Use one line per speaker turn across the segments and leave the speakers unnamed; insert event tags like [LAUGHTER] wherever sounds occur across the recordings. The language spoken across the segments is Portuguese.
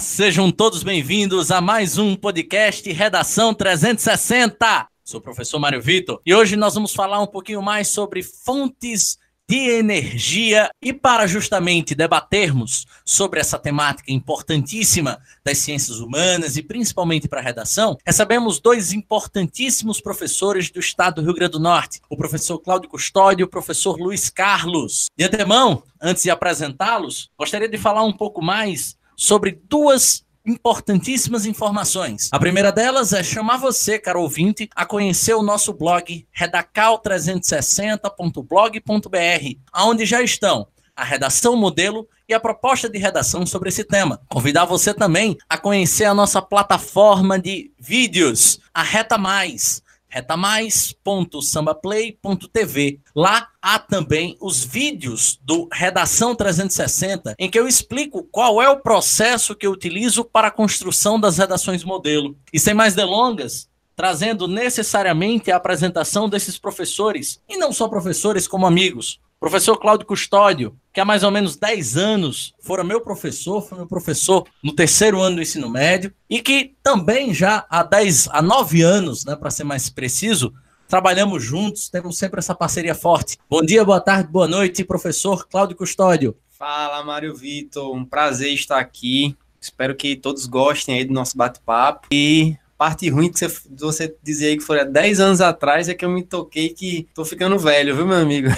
Sejam todos bem-vindos a mais um podcast Redação 360. Sou o professor Mário Vitor e hoje nós vamos falar um pouquinho mais sobre fontes de energia e para justamente debatermos sobre essa temática importantíssima das ciências humanas e principalmente para a redação, recebemos dois importantíssimos professores do estado do Rio Grande do Norte, o professor Cláudio Custódio e o professor Luiz Carlos. De antemão, antes de apresentá-los, gostaria de falar um pouco mais sobre duas importantíssimas informações. A primeira delas é chamar você, caro ouvinte, a conhecer o nosso blog redacal360.blog.br, onde já estão a redação modelo e a proposta de redação sobre esse tema. Convidar você também a conhecer a nossa plataforma de vídeos, a Reta Mais retamais.sambaplay.tv. Lá há também os vídeos do Redação 360, em que eu explico qual é o processo que eu utilizo para a construção das redações modelo. E sem mais delongas, trazendo necessariamente a apresentação desses professores, e não só professores como amigos. Professor Cláudio Custódio, que há mais ou menos 10 anos fora meu professor, foi meu professor no terceiro ano do ensino médio, e que também já há 10, há 9 anos, né, para ser mais preciso, trabalhamos juntos, temos sempre essa parceria forte. Bom dia, boa tarde, boa noite, professor Cláudio Custódio.
Fala, Mário Vitor, um prazer estar aqui. Espero que todos gostem aí do nosso bate-papo. E parte ruim que você, você dizia aí que foi há 10 anos atrás é que eu me toquei que tô ficando velho, viu, meu amigo?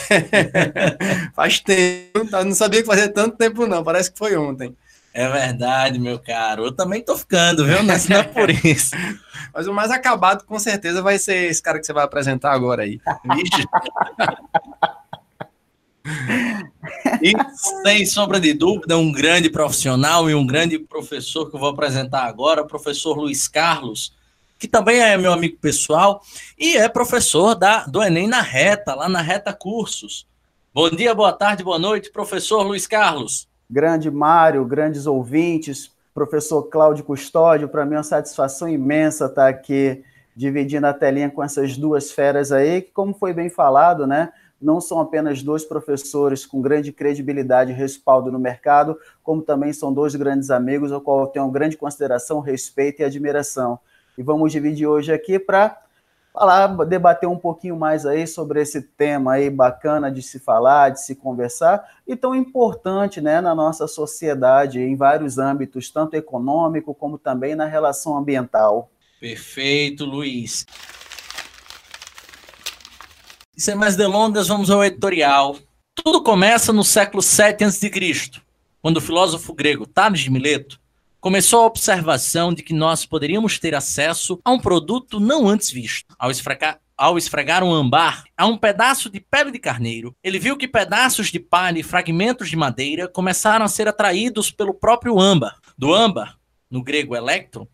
[LAUGHS] Faz tempo, não sabia que fazia tanto tempo não, parece que foi ontem.
É verdade, meu caro. Eu também tô ficando, viu? Não é por isso. [LAUGHS]
Mas o mais acabado, com certeza, vai ser esse cara que você vai apresentar agora aí. Vixe.
E sem sombra de dúvida, um grande profissional e um grande professor que eu vou apresentar agora, o professor Luiz Carlos, que também é meu amigo pessoal e é professor da, do Enem na Reta, lá na Reta Cursos. Bom dia, boa tarde, boa noite, professor Luiz Carlos.
Grande Mário, grandes ouvintes, professor Cláudio Custódio, para mim é uma satisfação imensa estar aqui dividindo a telinha com essas duas feras aí, que como foi bem falado, né, não são apenas dois professores com grande credibilidade e respaldo no mercado, como também são dois grandes amigos, ao qual eu tenho grande consideração, respeito e admiração. E vamos dividir hoje aqui para falar, debater um pouquinho mais aí sobre esse tema aí bacana de se falar, de se conversar, e tão importante, né, na nossa sociedade em vários âmbitos, tanto econômico como também na relação ambiental.
Perfeito, Luiz. E sem mais delongas, vamos ao editorial. Tudo começa no século 7 a.C., quando o filósofo grego Tales de Mileto começou a observação de que nós poderíamos ter acesso a um produto não antes visto. Ao esfregar, ao esfregar um ambar a um pedaço de pele de carneiro, ele viu que pedaços de palha e fragmentos de madeira começaram a ser atraídos pelo próprio âmbar. Do âmbar, no grego electron,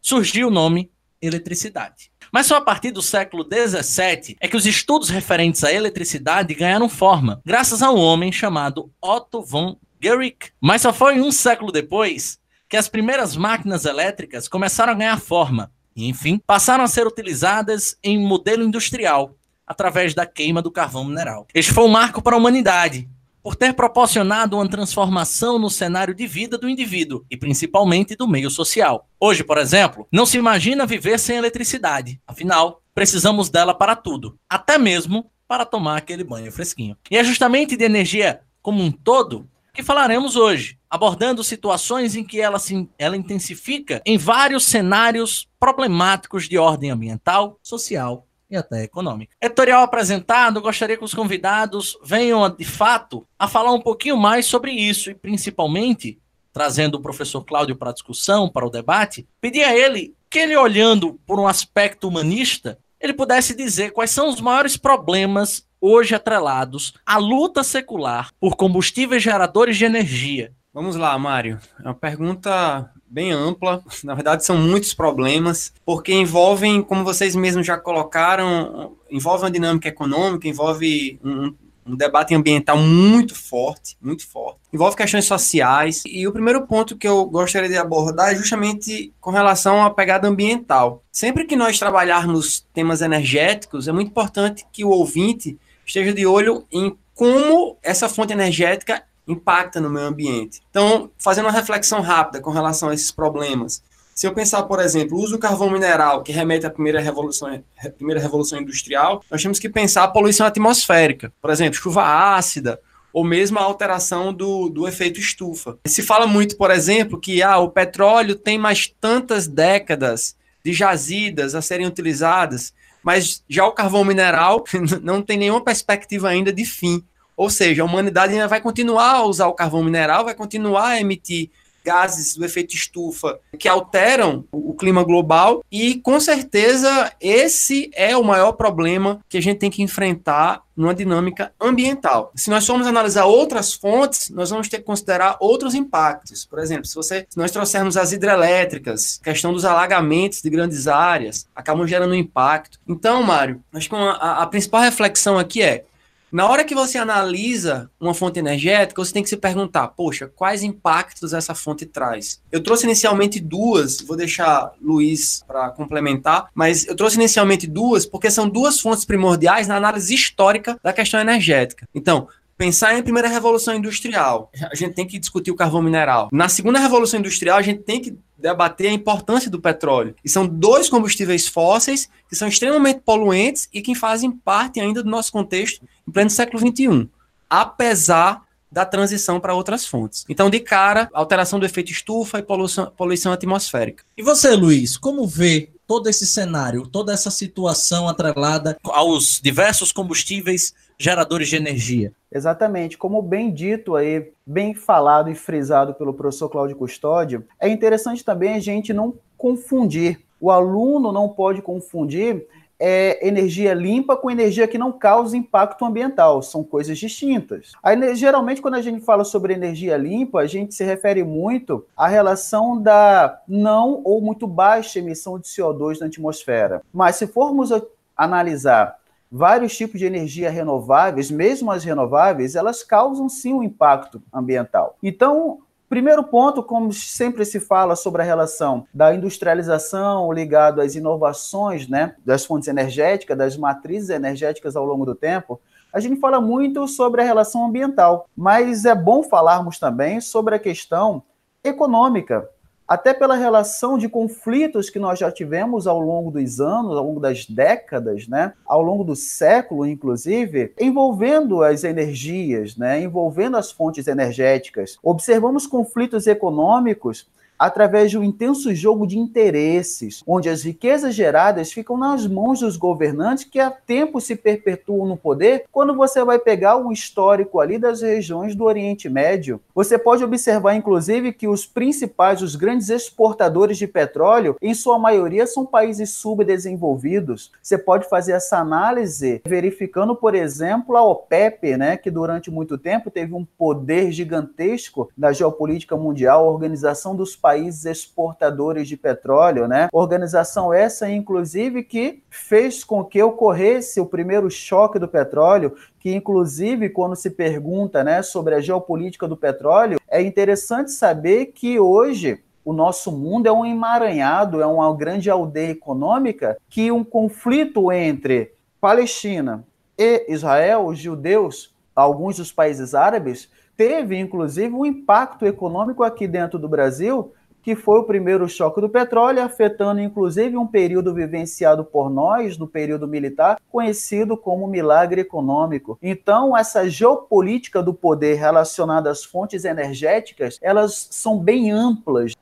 surgiu o nome eletricidade. Mas só a partir do século XVII é que os estudos referentes à eletricidade ganharam forma, graças a um homem chamado Otto von Guericke. Mas só foi um século depois que as primeiras máquinas elétricas começaram a ganhar forma e, enfim, passaram a ser utilizadas em modelo industrial, através da queima do carvão mineral. Este foi um marco para a humanidade, por ter proporcionado uma transformação no cenário de vida do indivíduo e principalmente do meio social. Hoje, por exemplo, não se imagina viver sem eletricidade. Afinal, precisamos dela para tudo, até mesmo para tomar aquele banho fresquinho. E é justamente de energia como um todo que falaremos hoje, abordando situações em que ela, se, ela intensifica em vários cenários problemáticos de ordem ambiental, social e até econômica. Editorial apresentado, gostaria que os convidados venham, de fato, a falar um pouquinho mais sobre isso e, principalmente, trazendo o professor Cláudio para a discussão, para o debate, pedir a ele que ele, olhando por um aspecto humanista, ele pudesse dizer quais são os maiores problemas hoje atrelados à luta secular por combustíveis geradores de energia.
Vamos lá, Mário. É uma pergunta bem ampla. [LAUGHS] Na verdade, são muitos problemas, porque envolvem, como vocês mesmos já colocaram, envolve uma dinâmica econômica, envolve um, um debate ambiental muito forte, muito forte. Envolve questões sociais. E o primeiro ponto que eu gostaria de abordar é justamente com relação à pegada ambiental. Sempre que nós trabalharmos temas energéticos, é muito importante que o ouvinte esteja de olho em como essa fonte energética impacta no meio ambiente. Então, fazendo uma reflexão rápida com relação a esses problemas, se eu pensar, por exemplo, o uso do carvão mineral, que remete à primeira revolução, primeira revolução industrial, nós temos que pensar a poluição atmosférica. Por exemplo, chuva ácida, ou mesmo a alteração do, do efeito estufa. Se fala muito, por exemplo, que ah, o petróleo tem mais tantas décadas de jazidas a serem utilizadas, mas já o carvão mineral [LAUGHS] não tem nenhuma perspectiva ainda de fim. Ou seja, a humanidade ainda vai continuar a usar o carvão mineral, vai continuar a emitir gases do efeito estufa que alteram o clima global e com certeza esse é o maior problema que a gente tem que enfrentar numa dinâmica ambiental. Se nós formos analisar outras fontes, nós vamos ter que considerar outros impactos. Por exemplo, se, você, se nós trouxermos as hidrelétricas, questão dos alagamentos de grandes áreas, acabam gerando impacto. Então, Mário, acho que uma, a, a principal reflexão aqui é na hora que você analisa uma fonte energética, você tem que se perguntar, poxa, quais impactos essa fonte traz? Eu trouxe inicialmente duas, vou deixar Luiz para complementar, mas eu trouxe inicialmente duas porque são duas fontes primordiais na análise histórica da questão energética. Então, pensar em primeira revolução industrial, a gente tem que discutir o carvão mineral. Na segunda revolução industrial, a gente tem que debater a importância do petróleo. E são dois combustíveis fósseis que são extremamente poluentes e que fazem parte ainda do nosso contexto em pleno século XXI, apesar da transição para outras fontes. Então, de cara, alteração do efeito estufa e poluição, poluição atmosférica.
E você, Luiz, como vê todo esse cenário, toda essa situação atrelada aos diversos combustíveis geradores de energia?
Exatamente, como bem dito aí, bem falado e frisado pelo professor Cláudio Custódio, é interessante também a gente não confundir. O aluno não pode confundir é, energia limpa com energia que não causa impacto ambiental. São coisas distintas. Aí, geralmente, quando a gente fala sobre energia limpa, a gente se refere muito à relação da não ou muito baixa emissão de CO2 na atmosfera. Mas se formos analisar vários tipos de energia renováveis, mesmo as renováveis, elas causam sim um impacto ambiental. Então, Primeiro ponto, como sempre se fala sobre a relação da industrialização ligado às inovações né, das fontes energéticas, das matrizes energéticas ao longo do tempo, a gente fala muito sobre a relação ambiental, mas é bom falarmos também sobre a questão econômica até pela relação de conflitos que nós já tivemos ao longo dos anos, ao longo das décadas, né, ao longo do século, inclusive, envolvendo as energias, né, envolvendo as fontes energéticas. Observamos conflitos econômicos através de um intenso jogo de interesses, onde as riquezas geradas ficam nas mãos dos governantes que há tempo se perpetuam no poder. Quando você vai pegar um histórico ali das regiões do Oriente Médio, você pode observar, inclusive, que os principais, os grandes exportadores de petróleo, em sua maioria, são países subdesenvolvidos. Você pode fazer essa análise verificando, por exemplo, a OPEP, né, que durante muito tempo teve um poder gigantesco na geopolítica mundial, a Organização dos países exportadores de petróleo, né? Organização essa, inclusive, que fez com que ocorresse o primeiro choque do petróleo, que inclusive quando se pergunta, né, sobre a geopolítica do petróleo, é interessante saber que hoje o nosso mundo é um emaranhado, é uma grande aldeia econômica que um conflito entre Palestina e Israel, os judeus, alguns dos países árabes, teve inclusive um impacto econômico aqui dentro do Brasil que foi o primeiro choque do petróleo, afetando inclusive um período vivenciado por nós, no período militar, conhecido como milagre econômico. Então, essa geopolítica do poder relacionada às fontes energéticas, elas são bem amplas,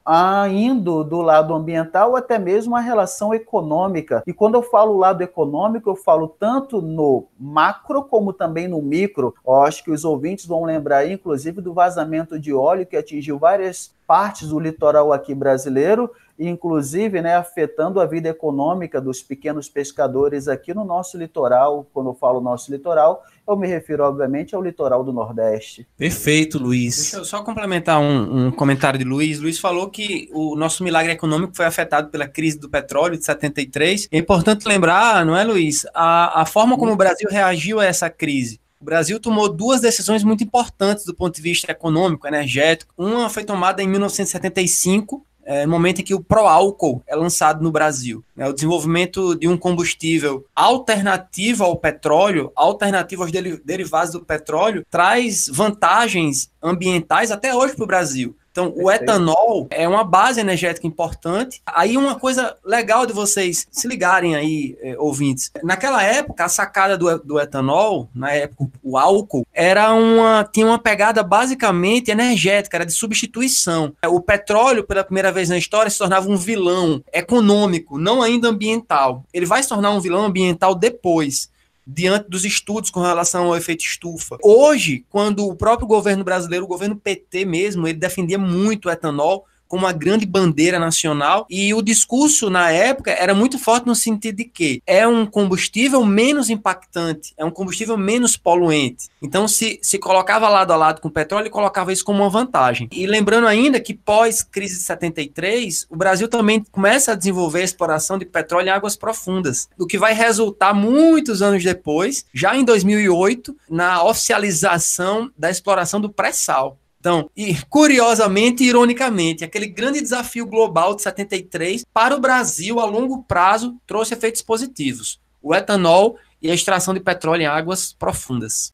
indo do lado ambiental até mesmo a relação econômica. E quando eu falo lado econômico, eu falo tanto no macro como também no micro. Eu acho que os ouvintes vão lembrar, inclusive, do vazamento de óleo que atingiu várias partes do litoral aqui brasileiro, inclusive né, afetando a vida econômica dos pequenos pescadores aqui no nosso litoral. Quando eu falo nosso litoral, eu me refiro, obviamente, ao litoral do Nordeste.
Perfeito, Luiz.
Deixa eu só complementar um, um comentário de Luiz. Luiz falou que o nosso milagre econômico foi afetado pela crise do petróleo de 73. É importante lembrar, não é, Luiz, a, a forma como o Brasil reagiu a essa crise. O Brasil tomou duas decisões muito importantes do ponto de vista econômico, energético. Uma foi tomada em 1975, é momento em que o pró-álcool é lançado no Brasil. É o desenvolvimento de um combustível alternativo ao petróleo, alternativo aos derivados do petróleo, traz vantagens ambientais até hoje para o Brasil. Então, o etanol é uma base energética importante. Aí, uma coisa legal de vocês se ligarem aí, eh, ouvintes. Naquela época, a sacada do, do etanol, na época, o álcool, era uma, tinha uma pegada basicamente energética, era de substituição. O petróleo, pela primeira vez na história, se tornava um vilão econômico, não ainda ambiental. Ele vai se tornar um vilão ambiental depois diante dos estudos com relação ao efeito estufa. Hoje, quando o próprio governo brasileiro, o governo PT mesmo, ele defendia muito o etanol, como uma grande bandeira nacional. E o discurso na época era muito forte no sentido de que é um combustível menos impactante, é um combustível menos poluente. Então, se, se colocava lado a lado com o petróleo, colocava isso como uma vantagem. E lembrando ainda que pós-crise de 73, o Brasil também começa a desenvolver a exploração de petróleo em águas profundas, o que vai resultar muitos anos depois, já em 2008, na oficialização da exploração do pré-sal. Então, e curiosamente e ironicamente, aquele grande desafio global de 73 para o Brasil a longo prazo trouxe efeitos positivos: o etanol e a extração de petróleo em águas profundas.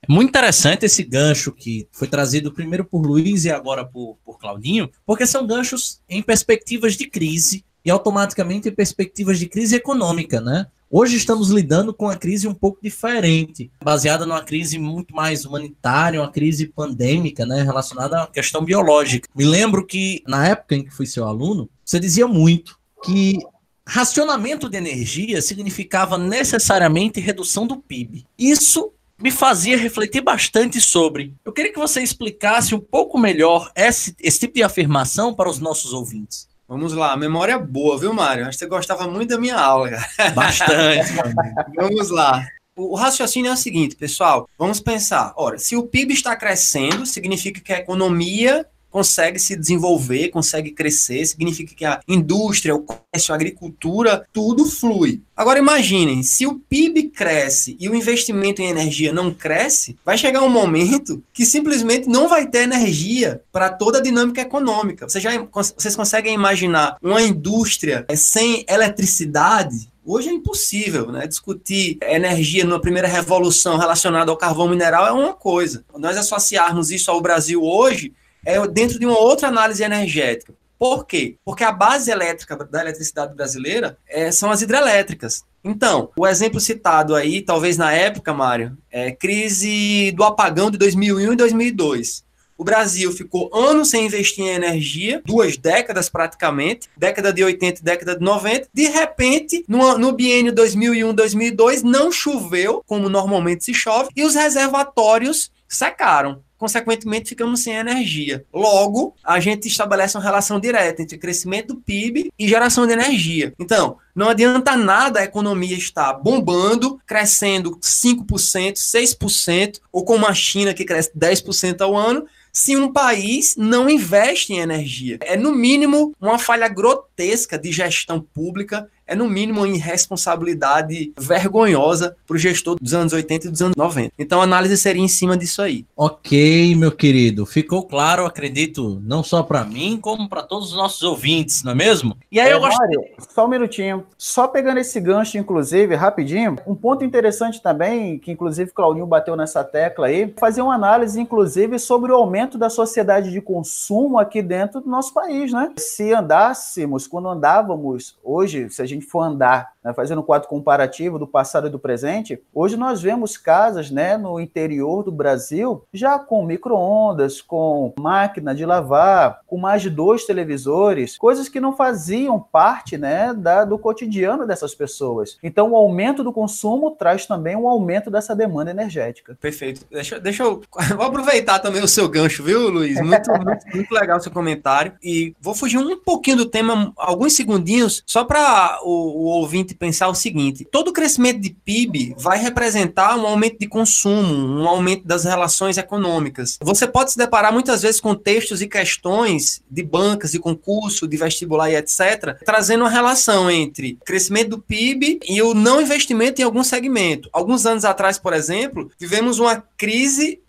É muito interessante esse gancho que foi trazido primeiro por Luiz e agora por, por Claudinho, porque são ganchos em perspectivas de crise e automaticamente em perspectivas de crise econômica, né? Hoje estamos lidando com uma crise um pouco diferente, baseada numa crise muito mais humanitária, uma crise pandêmica, né, relacionada à questão biológica. Me lembro que na época em que fui seu aluno, você dizia muito que racionamento de energia significava necessariamente redução do PIB. Isso me fazia refletir bastante sobre. Eu queria que você explicasse um pouco melhor esse, esse tipo de afirmação para os nossos ouvintes.
Vamos lá, memória boa, viu, Mário? Acho que você gostava muito da minha aula, cara.
Bastante. [LAUGHS]
Vamos lá. O raciocínio é o seguinte, pessoal. Vamos pensar. Ora, se o PIB está crescendo, significa que a economia consegue se desenvolver, consegue crescer, significa que a indústria, o comércio, a agricultura, tudo flui. Agora imaginem, se o PIB cresce e o investimento em energia não cresce, vai chegar um momento que simplesmente não vai ter energia para toda a dinâmica econômica. Vocês, já, vocês conseguem imaginar uma indústria sem eletricidade? Hoje é impossível, né? Discutir energia numa primeira revolução relacionada ao carvão mineral é uma coisa. Nós associarmos isso ao Brasil hoje, é dentro de uma outra análise energética. Por quê? Porque a base elétrica da eletricidade brasileira é, são as hidrelétricas. Então, o exemplo citado aí, talvez na época, Mário, é crise do apagão de 2001 e 2002. O Brasil ficou anos sem investir em energia, duas décadas praticamente, década de 80 e década de 90. De repente, no, no biênio 2001-2002, não choveu, como normalmente se chove, e os reservatórios secaram consequentemente ficamos sem energia. Logo, a gente estabelece uma relação direta entre crescimento do PIB e geração de energia. Então, não adianta nada a economia estar bombando, crescendo 5%, 6%, ou como a China que cresce 10% ao ano, se um país não investe em energia. É, no mínimo, uma falha grotesca de gestão pública é no mínimo uma irresponsabilidade vergonhosa para o gestor dos anos 80 e dos anos 90. Então a análise seria em cima disso aí.
Ok, meu querido. Ficou claro, acredito, não só para mim, como para todos os nossos ouvintes, não é mesmo?
E aí é, eu gosto. Mário, só um minutinho. Só pegando esse gancho, inclusive, rapidinho, um ponto interessante também, que inclusive Claudinho bateu nessa tecla aí, fazer uma análise, inclusive, sobre o aumento da sociedade de consumo aqui dentro do nosso país, né? Se andássemos, quando andávamos hoje, se a gente gente for andar, né, fazendo um quadro comparativo do passado e do presente, hoje nós vemos casas né, no interior do Brasil já com micro-ondas, com máquina de lavar, com mais de dois televisores, coisas que não faziam parte né, da, do cotidiano dessas pessoas. Então, o aumento do consumo traz também um aumento dessa demanda energética.
Perfeito. Deixa, deixa eu. [LAUGHS] Vou aproveitar também o seu gancho, viu, Luiz? Muito, muito, [LAUGHS] muito legal o seu comentário. E vou fugir um pouquinho do tema, alguns segundinhos, só para o, o, ouvinte pensar o seguinte: todo crescimento de PIB vai representar um aumento de consumo, um aumento das relações econômicas. Você pode se deparar muitas vezes com textos e questões de bancas, de concurso, de vestibular e etc., trazendo uma relação entre crescimento do PIB e o não investimento em algum segmento. Alguns anos atrás, por exemplo, vivemos uma crise,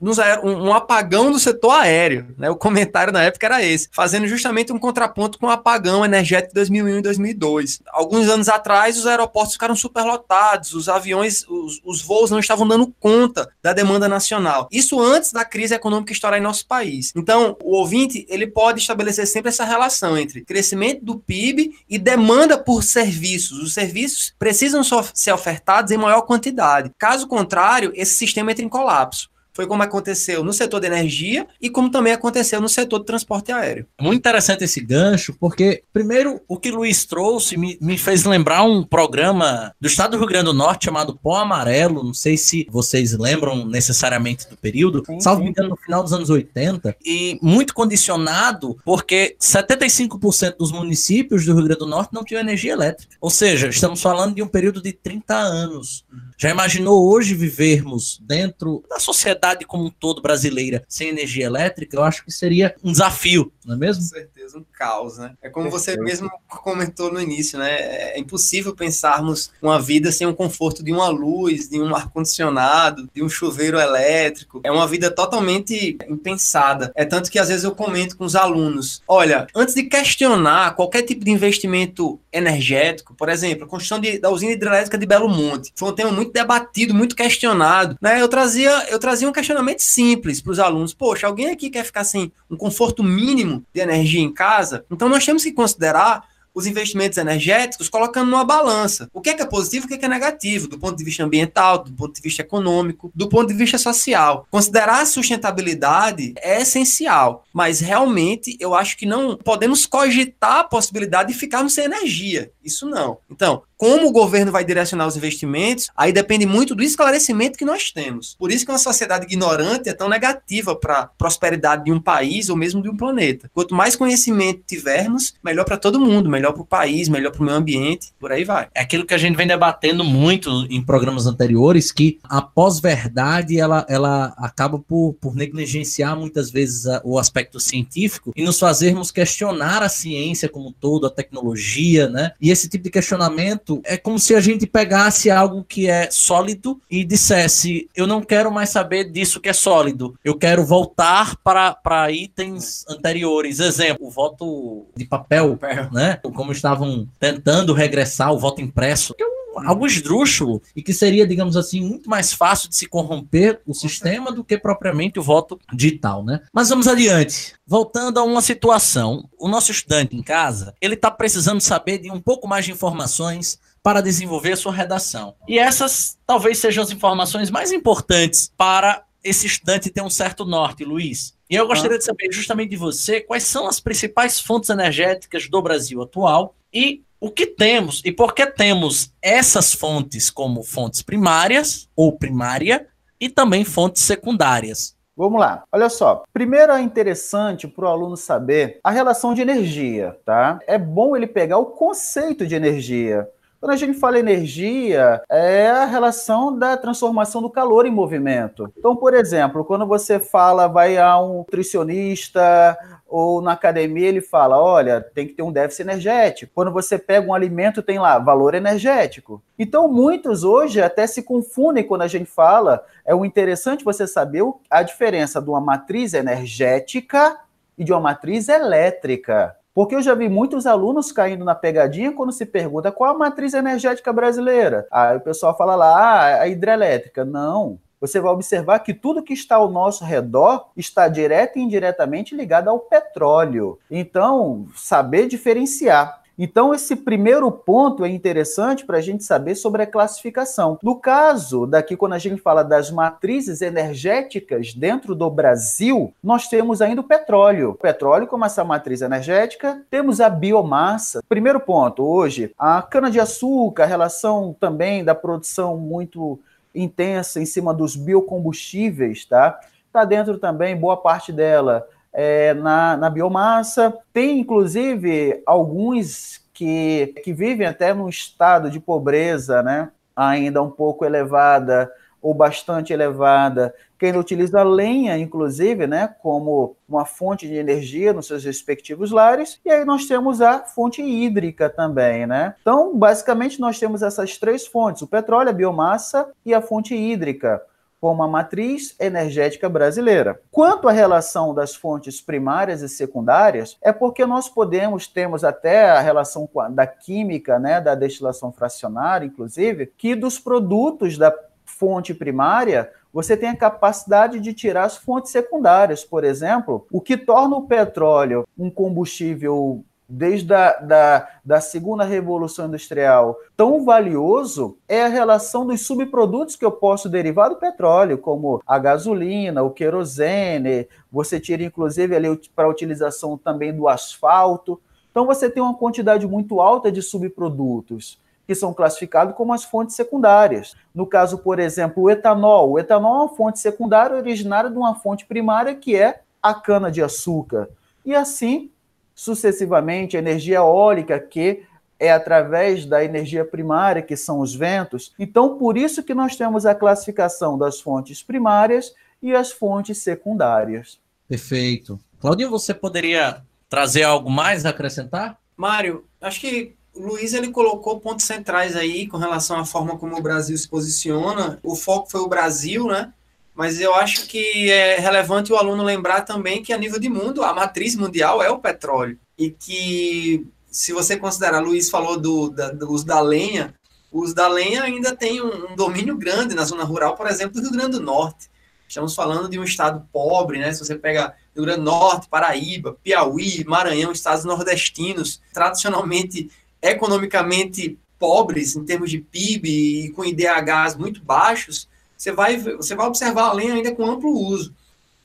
um apagão do setor aéreo. Né? O comentário na época era esse, fazendo justamente um contraponto com o apagão energético de 2001 e 2002. Alguns anos atrás, os aeroportos ficaram superlotados, os aviões, os, os voos não estavam dando conta da demanda nacional. Isso antes da crise econômica estourar em nosso país. Então, o ouvinte ele pode estabelecer sempre essa relação entre crescimento do PIB e demanda por serviços. Os serviços precisam ser ofertados em maior quantidade. Caso contrário, esse sistema entra em colapso. Foi como aconteceu no setor de energia e como também aconteceu no setor de transporte aéreo.
Muito interessante esse gancho, porque, primeiro, o que Luiz trouxe me, me fez lembrar um programa do estado do Rio Grande do Norte chamado Pó Amarelo. Não sei se vocês lembram necessariamente do período, sim, salvo me engano, no final dos anos 80, e muito condicionado porque 75% dos municípios do Rio Grande do Norte não tinham energia elétrica. Ou seja, estamos falando de um período de 30 anos. Já imaginou hoje vivermos dentro da sociedade como um todo brasileira sem energia elétrica? Eu acho que seria um desafio, não é mesmo?
Com certeza, um caos, né? É como você mesmo comentou no início, né? É impossível pensarmos uma vida sem o conforto de uma luz, de um ar-condicionado, de um chuveiro elétrico. É uma vida totalmente impensada. É tanto que às vezes eu comento com os alunos: olha, antes de questionar qualquer tipo de investimento energético, por exemplo, a construção de, da usina hidrelétrica de Belo Monte, foi um tema muito debatido, muito questionado, né? Eu trazia, eu trazia um questionamento simples para os alunos. Poxa, alguém aqui quer ficar sem um conforto mínimo de energia em casa? Então nós temos que considerar os investimentos energéticos colocando numa balança. O que é, que é positivo o que é, que é negativo, do ponto de vista ambiental, do ponto de vista econômico, do ponto de vista social. Considerar a sustentabilidade é essencial, mas realmente eu acho que não podemos cogitar a possibilidade de ficarmos sem energia. Isso não. Então, como o governo vai direcionar os investimentos, aí depende muito do esclarecimento que nós temos. Por isso que uma sociedade ignorante é tão negativa para a prosperidade de um país ou mesmo de um planeta. Quanto mais conhecimento tivermos, melhor para todo mundo, melhor para o país, melhor para o meio ambiente, por aí vai.
É aquilo que a gente vem debatendo muito em programas anteriores, que a pós-verdade ela, ela acaba por, por negligenciar muitas vezes a, o aspecto científico e nos fazermos questionar a ciência como um todo, a tecnologia, né? E esse tipo de questionamento é como se a gente pegasse algo que é sólido e dissesse: eu não quero mais saber disso que é sólido, eu quero voltar para, itens anteriores. Exemplo, o voto de papel, né? Como estavam tentando regressar o voto impresso. Eu algo esdrúxulo e que seria, digamos assim, muito mais fácil de se corromper o sistema do que propriamente o voto digital, né? Mas vamos adiante. Voltando a uma situação, o nosso estudante em casa, ele está precisando saber de um pouco mais de informações para desenvolver a sua redação. E essas talvez sejam as informações mais importantes para esse estudante ter um certo norte, Luiz. E eu gostaria ah. de saber justamente de você quais são as principais fontes energéticas do Brasil atual e o que temos e por que temos essas fontes como fontes primárias ou primária e também fontes secundárias.
Vamos lá. Olha só. Primeiro é interessante para o aluno saber a relação de energia, tá? É bom ele pegar o conceito de energia. Quando a gente fala energia, é a relação da transformação do calor em movimento. Então, por exemplo, quando você fala, vai a um nutricionista ou na academia, ele fala: olha, tem que ter um déficit energético. Quando você pega um alimento, tem lá valor energético. Então, muitos hoje até se confundem quando a gente fala. É o interessante você saber a diferença de uma matriz energética e de uma matriz elétrica. Porque eu já vi muitos alunos caindo na pegadinha quando se pergunta qual a matriz energética brasileira. Aí o pessoal fala lá, ah, a hidrelétrica. Não. Você vai observar que tudo que está ao nosso redor está direto e indiretamente ligado ao petróleo. Então, saber diferenciar. Então, esse primeiro ponto é interessante para a gente saber sobre a classificação. No caso, daqui, quando a gente fala das matrizes energéticas dentro do Brasil, nós temos ainda o petróleo. O petróleo como essa matriz energética, temos a biomassa. Primeiro ponto, hoje, a cana-de-açúcar, a relação também da produção muito intensa em cima dos biocombustíveis, tá? Está dentro também, boa parte dela é, na, na biomassa. Tem, inclusive, alguns que, que vivem até num estado de pobreza, né? Ainda um pouco elevada ou bastante elevada, que ainda utiliza lenha, inclusive, né, como uma fonte de energia nos seus respectivos lares, e aí nós temos a fonte hídrica também, né? Então, basicamente, nós temos essas três fontes: o petróleo, a biomassa e a fonte hídrica como a matriz energética brasileira. Quanto à relação das fontes primárias e secundárias, é porque nós podemos, temos até a relação da química, né, da destilação fracionária, inclusive, que dos produtos da fonte primária, você tem a capacidade de tirar as fontes secundárias, por exemplo, o que torna o petróleo um combustível desde a da, da segunda revolução industrial tão valioso é a relação dos subprodutos que eu posso derivar do petróleo, como a gasolina, o querosene, você tira inclusive ali para utilização também do asfalto. Então você tem uma quantidade muito alta de subprodutos que são classificados como as fontes secundárias. No caso, por exemplo, o etanol. O etanol é uma fonte secundária originária de uma fonte primária que é a cana-de-açúcar. E assim, sucessivamente, a energia eólica, que é através da energia primária, que são os ventos. Então, por isso que nós temos a classificação das fontes primárias e as fontes secundárias.
Perfeito. Claudinho, você poderia trazer algo mais a acrescentar?
Mário, acho que o Luiz ele colocou pontos centrais aí com relação à forma como o Brasil se posiciona. O foco foi o Brasil, né? Mas eu acho que é relevante o aluno lembrar também que a nível de mundo a matriz mundial é o petróleo e que se você considerar, Luiz falou do, da, do uso da lenha, o uso da lenha ainda tem um, um domínio grande na zona rural, por exemplo, do Rio Grande do Norte. Estamos falando de um estado pobre, né? Se você pega Rio Grande do Norte, Paraíba, Piauí, Maranhão, estados nordestinos, tradicionalmente economicamente pobres em termos de PIB e com IDHs muito baixos, você vai, você vai observar a ainda com amplo uso.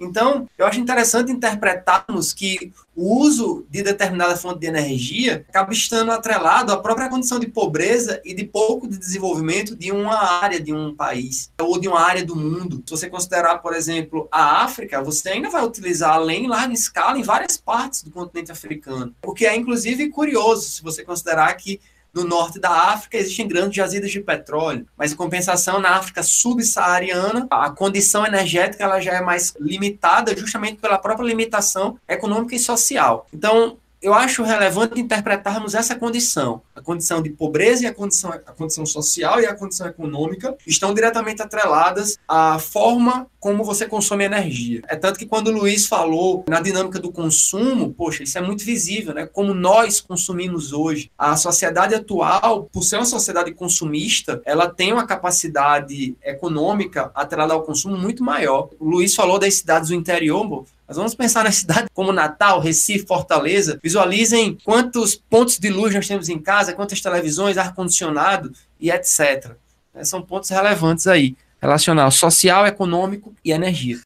Então, eu acho interessante interpretarmos que o uso de determinada fonte de energia acaba estando atrelado à própria condição de pobreza e de pouco de desenvolvimento de uma área de um país ou de uma área do mundo. Se você considerar, por exemplo, a África, você ainda vai utilizar além em larga escala em várias partes do continente africano. O que é, inclusive, curioso se você considerar que no norte da África existem grandes jazidas de petróleo, mas em compensação na África subsaariana a condição energética ela já é mais limitada justamente pela própria limitação econômica e social. Então eu acho relevante interpretarmos essa condição. A condição de pobreza e a condição, a condição social e a condição econômica estão diretamente atreladas à forma como você consome energia. É tanto que quando o Luiz falou na dinâmica do consumo, poxa, isso é muito visível, né? Como nós consumimos hoje. A sociedade atual, por ser uma sociedade consumista, ela tem uma capacidade econômica atrelada ao consumo muito maior. O Luiz falou das cidades do interior, mas vamos pensar na cidade como Natal, Recife, Fortaleza. Visualizem quantos pontos de luz nós temos em casa, quantas televisões, ar-condicionado e etc. É, são pontos relevantes aí, relacional social, econômico e energia.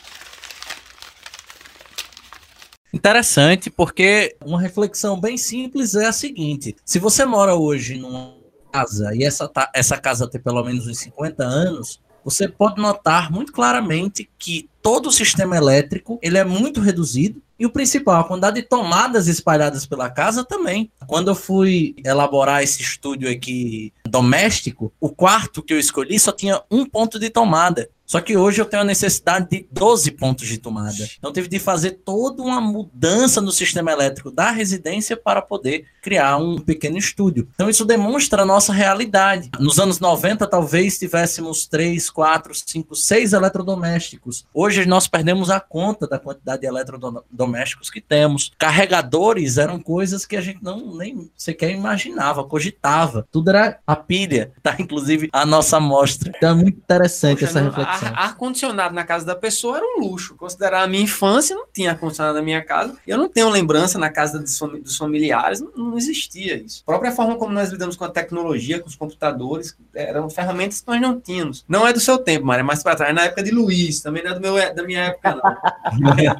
Interessante, porque uma reflexão bem simples é a seguinte: se você mora hoje numa casa e essa, essa casa tem pelo menos uns 50 anos, você pode notar muito claramente que todo o sistema elétrico ele é muito reduzido e o principal, a quantidade de tomadas espalhadas pela casa também. Quando eu fui elaborar esse estúdio aqui doméstico, o quarto que eu escolhi só tinha um ponto de tomada. Só que hoje eu tenho a necessidade de 12 pontos de tomada. Então tive de fazer toda uma mudança no sistema elétrico da residência para poder criar um pequeno estúdio. Então isso demonstra a nossa realidade. Nos anos 90 talvez tivéssemos 3, 4, 5, 6 eletrodomésticos. Hoje nós perdemos a conta da quantidade de eletrodomésticos que temos. Carregadores eram coisas que a gente não nem sequer imaginava, cogitava. Tudo era a pilha, tá? Inclusive a nossa amostra. Então é muito interessante Poxa, essa não, reflexão
ar-condicionado na casa da pessoa era um luxo. Considerar a minha infância, não tinha ar-condicionado na minha casa. Eu não tenho lembrança na casa dos familiares, não, não, existia isso. A própria forma como nós lidamos com a tecnologia, com os computadores, eram ferramentas que nós não tínhamos. Não é do seu tempo, Mário, é mais para trás. É na época de Luiz, também não é do meu, da minha época, não. [LAUGHS]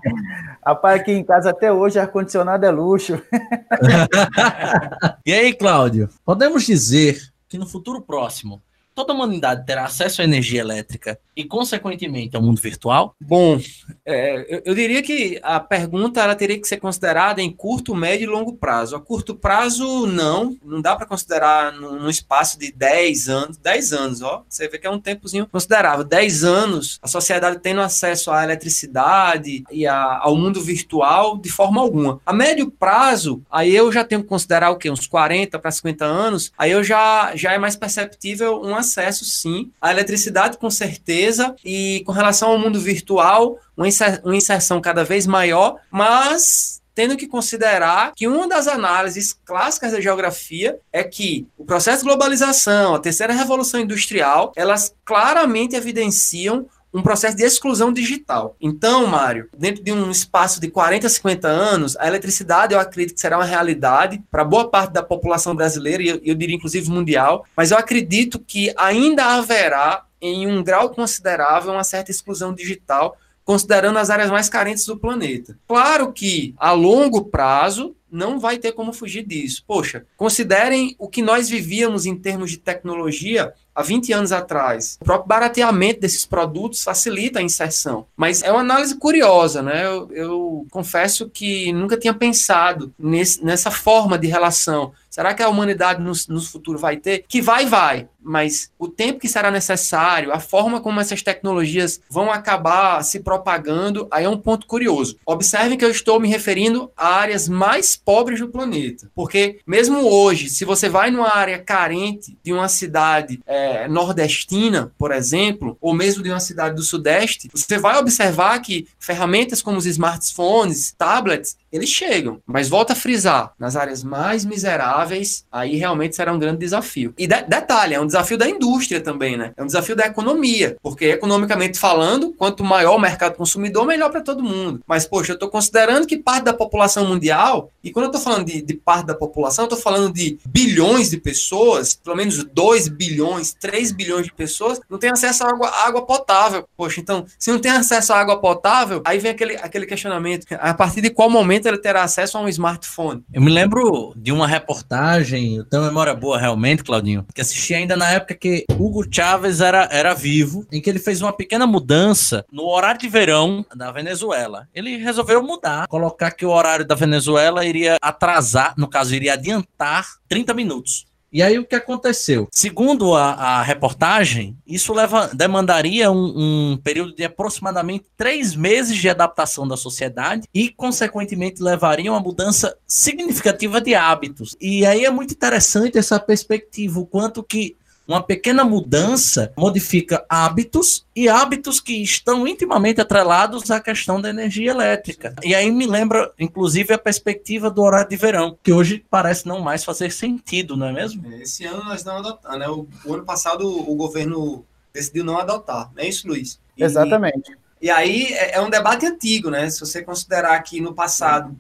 Rapaz, aqui em casa até hoje ar-condicionado é luxo. [LAUGHS]
e aí, Cláudio, podemos dizer que no futuro próximo toda a humanidade terá acesso à energia elétrica e, consequentemente, ao mundo virtual?
Bom, é, eu, eu, diria que a pergunta ela teria que ser considerada em curto, médio e longo prazo. A curto prazo, não. Não dá para considerar num, espaço de 10 anos. 10 anos, ó. Você vê que é um tempozinho considerável. 10 anos, a sociedade tendo acesso à eletricidade e a, ao mundo virtual de forma alguma. A médio prazo, aí eu já tenho que considerar o quê? Uns 40 para 50 anos. Aí eu já, já é mais perceptível um acesso, sim, à eletricidade, com certeza. E com relação ao mundo virtual, uma inserção cada vez maior, mas tendo que considerar que uma das análises clássicas da geografia é que o processo de globalização, a terceira revolução industrial, elas claramente evidenciam um processo de exclusão digital. Então, Mário, dentro de um espaço de 40, 50 anos, a eletricidade eu acredito que será uma realidade para boa parte da população brasileira, e eu, eu diria inclusive mundial, mas eu acredito que ainda haverá, em um grau considerável, uma certa exclusão digital considerando as áreas mais carentes do planeta. Claro que a longo prazo não vai ter como fugir disso. Poxa, considerem o que nós vivíamos em termos de tecnologia há 20 anos atrás. O próprio barateamento desses produtos facilita a inserção. Mas é uma análise curiosa, né? Eu, eu confesso que nunca tinha pensado nesse, nessa forma de relação. Será que a humanidade no, no futuro vai ter? Que vai, vai. Mas o tempo que será necessário, a forma como essas tecnologias vão acabar se propagando, aí é um ponto curioso. Observem que eu estou me referindo a áreas mais pobres do planeta. Porque mesmo hoje, se você vai numa área carente de uma cidade é, nordestina, por exemplo, ou mesmo de uma cidade do Sudeste, você vai observar que ferramentas como os smartphones, tablets, eles chegam. Mas volta a frisar, nas áreas mais miseráveis, aí realmente será um grande desafio. E de detalhe, é um desafio da indústria também, né? É um desafio da economia, porque economicamente falando, quanto maior o mercado consumidor, melhor para todo mundo. Mas, poxa, eu estou considerando que parte da população mundial, e quando eu estou falando de, de parte da população, eu estou falando de bilhões de pessoas, pelo menos 2 bilhões, 3 bilhões de pessoas, não tem acesso à água, água potável. Poxa, então, se não tem acesso à água potável, aí vem aquele, aquele questionamento, a partir de qual momento ele terá acesso a um smartphone.
Eu me lembro de uma reportagem, eu tenho memória boa realmente, Claudinho, que assisti ainda na época que Hugo Chávez era, era vivo, em que ele fez uma pequena mudança no horário de verão da Venezuela. Ele resolveu mudar, colocar que o horário da Venezuela iria atrasar, no caso, iria adiantar 30 minutos. E aí o que aconteceu? Segundo a, a reportagem, isso leva, demandaria um, um, período de aproximadamente três meses de adaptação da sociedade e, consequentemente, levaria uma mudança significativa de hábitos. E aí é muito interessante essa perspectiva, o quanto que uma pequena mudança modifica hábitos e hábitos que estão intimamente atrelados à questão da energia elétrica. E aí me lembra, inclusive, a perspectiva do horário de verão, que hoje parece não mais fazer sentido, não é mesmo?
Esse ano nós não adotamos, né? O, o ano passado o governo decidiu não adotar, não é isso, Luiz?
E, Exatamente.
E aí é, é um debate antigo, né? Se você considerar que no passado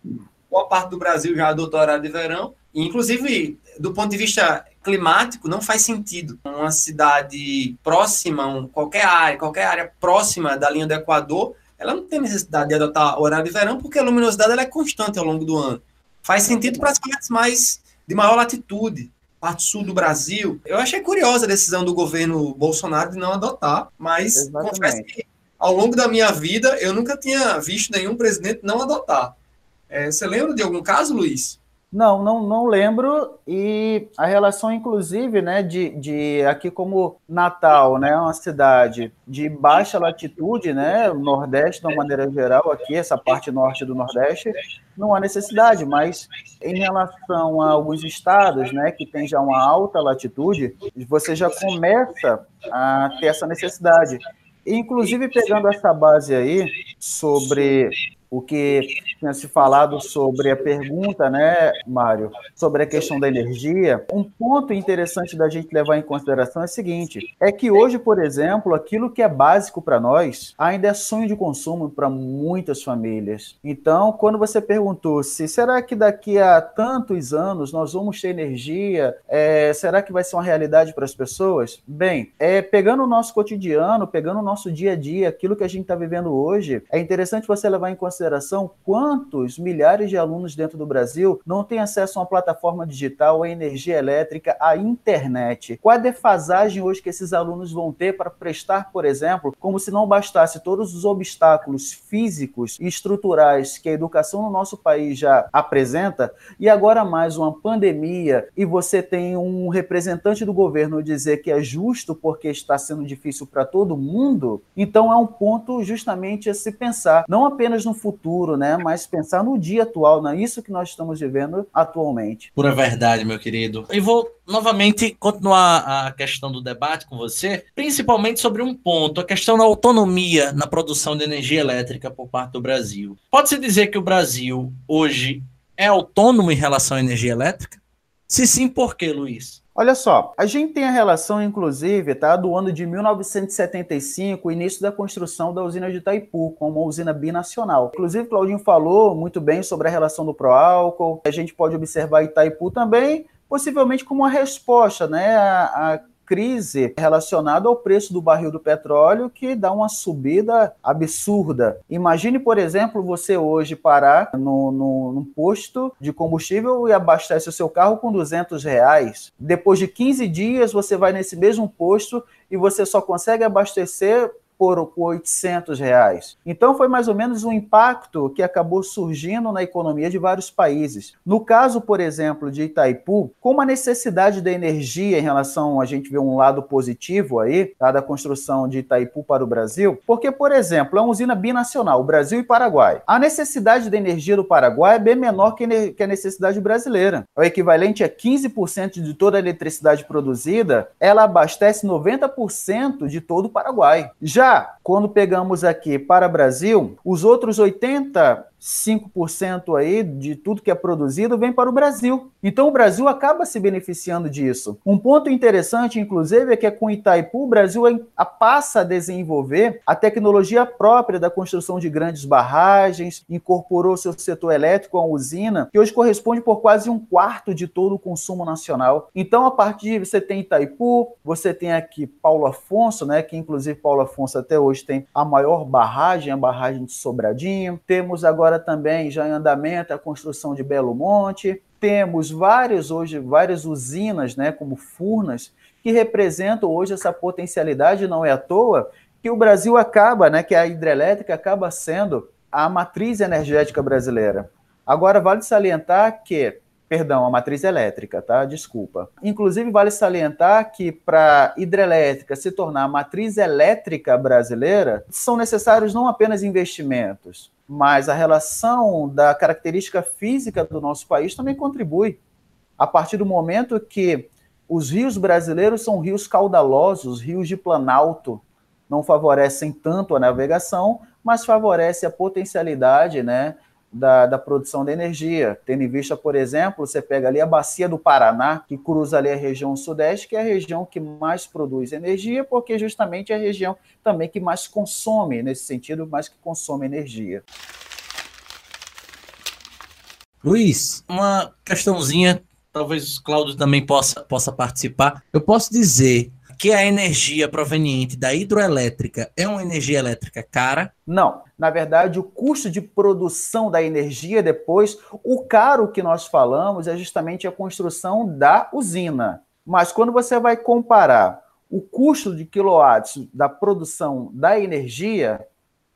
boa parte do Brasil já adotou horário de verão, inclusive do ponto de vista climático não faz sentido. Uma cidade próxima, um, qualquer área, qualquer área próxima da linha do Equador, ela não tem necessidade de adotar horário de verão porque a luminosidade ela é constante ao longo do ano. Faz sentido para as partes mais de maior latitude, parte sul do Brasil. Eu achei curiosa a decisão do governo Bolsonaro de não adotar, mas Exatamente. confesso que ao longo da minha vida eu nunca tinha visto nenhum presidente não adotar. É, você lembra de algum caso, Luiz?
Não, não, não lembro. E a relação, inclusive, né, de, de aqui como Natal, né, uma cidade de baixa latitude, né, Nordeste, de uma maneira geral, aqui, essa parte norte do Nordeste, não há necessidade, mas em relação a alguns estados, né, que tem já uma alta latitude, você já começa a ter essa necessidade. Inclusive, pegando essa base aí sobre o que tinha se falado sobre a pergunta, né, Mário, sobre a questão da energia, um ponto interessante da gente levar em consideração é o seguinte: é que hoje, por exemplo, aquilo que é básico para nós ainda é sonho de consumo para muitas famílias. Então, quando você perguntou se será que daqui a tantos anos nós vamos ter energia, é, será que vai ser uma realidade para as pessoas? Bem, é, pegando o nosso cotidiano, pegando o nosso dia a dia, aquilo que a gente está vivendo hoje, é interessante você levar em consideração consideração quantos milhares de alunos dentro do Brasil não têm acesso a uma plataforma digital, a energia elétrica, a internet. Qual a defasagem hoje que esses alunos vão ter para prestar, por exemplo, como se não bastasse todos os obstáculos físicos e estruturais que a educação no nosso país já apresenta, e agora mais uma pandemia, e você tem um representante do governo dizer que é justo porque está sendo difícil para todo mundo, então é um ponto justamente a se pensar, não apenas no futuro, né, mas pensar no dia atual, não é isso que nós estamos vivendo atualmente.
Pura verdade, meu querido. E vou novamente continuar a questão do debate com você, principalmente sobre um ponto, a questão da autonomia na produção de energia elétrica por parte do Brasil. Pode-se dizer que o Brasil hoje é autônomo em relação à energia elétrica? Se sim, por quê, Luiz?
Olha só, a gente tem a relação, inclusive, tá, do ano de 1975, o início da construção da usina de Itaipu, como uma usina binacional. Inclusive, Claudinho falou muito bem sobre a relação do pró-álcool. A gente pode observar Itaipu também, possivelmente como uma resposta né, à, crise relacionada ao preço do barril do petróleo, que dá uma subida absurda. Imagine, por exemplo, você hoje parar no, no, num posto de combustível e abastece o seu carro com 200 reais. Depois de 15 dias, você vai nesse mesmo posto e você só consegue abastecer por 800 reais. Então foi mais ou menos um impacto que acabou surgindo na economia de vários países. No caso, por exemplo, de Itaipu, como a necessidade da energia em relação a gente vê um lado positivo aí, tá, da construção de Itaipu para o Brasil, porque, por exemplo, é uma usina binacional, Brasil e Paraguai. A necessidade da energia do Paraguai é bem menor que a necessidade brasileira. O equivalente a 15% de toda a eletricidade produzida, ela abastece 90% de todo o Paraguai. Já já quando pegamos aqui para Brasil, os outros 80 5% aí de tudo que é produzido vem para o Brasil. Então o Brasil acaba se beneficiando disso. Um ponto interessante, inclusive, é que com Itaipu o Brasil passa a desenvolver a tecnologia própria da construção de grandes barragens, incorporou seu setor elétrico uma usina, que hoje corresponde por quase um quarto de todo o consumo nacional. Então, a partir de você tem Itaipu, você tem aqui Paulo Afonso, né, que inclusive Paulo Afonso até hoje tem a maior barragem, a barragem de Sobradinho. Temos agora agora também já em andamento a construção de Belo Monte. Temos várias hoje, várias usinas, né, como Furnas, que representam hoje essa potencialidade, não é à toa que o Brasil acaba, né, que a hidrelétrica acaba sendo a matriz energética brasileira. Agora vale salientar que Perdão, a matriz elétrica, tá? Desculpa. Inclusive, vale salientar que para hidrelétrica se tornar a matriz elétrica brasileira, são necessários não apenas investimentos, mas a relação da característica física do nosso país também contribui. A partir do momento que os rios brasileiros são rios caudalosos, rios de planalto, não favorecem tanto a navegação, mas favorece a potencialidade, né, da, da produção de energia. Tendo em vista, por exemplo, você pega ali a bacia do Paraná, que cruza ali a região sudeste, que é a região que mais produz energia, porque justamente é a região também que mais consome, nesse sentido, mais que consome energia.
Luiz, uma questãozinha, talvez o Cláudio também possa, possa participar. Eu posso dizer que a energia proveniente da hidroelétrica é uma energia elétrica cara?
Não. Na verdade, o custo de produção da energia depois, o caro que nós falamos é justamente a construção da usina. Mas quando você vai comparar o custo de quilowatts da produção da energia,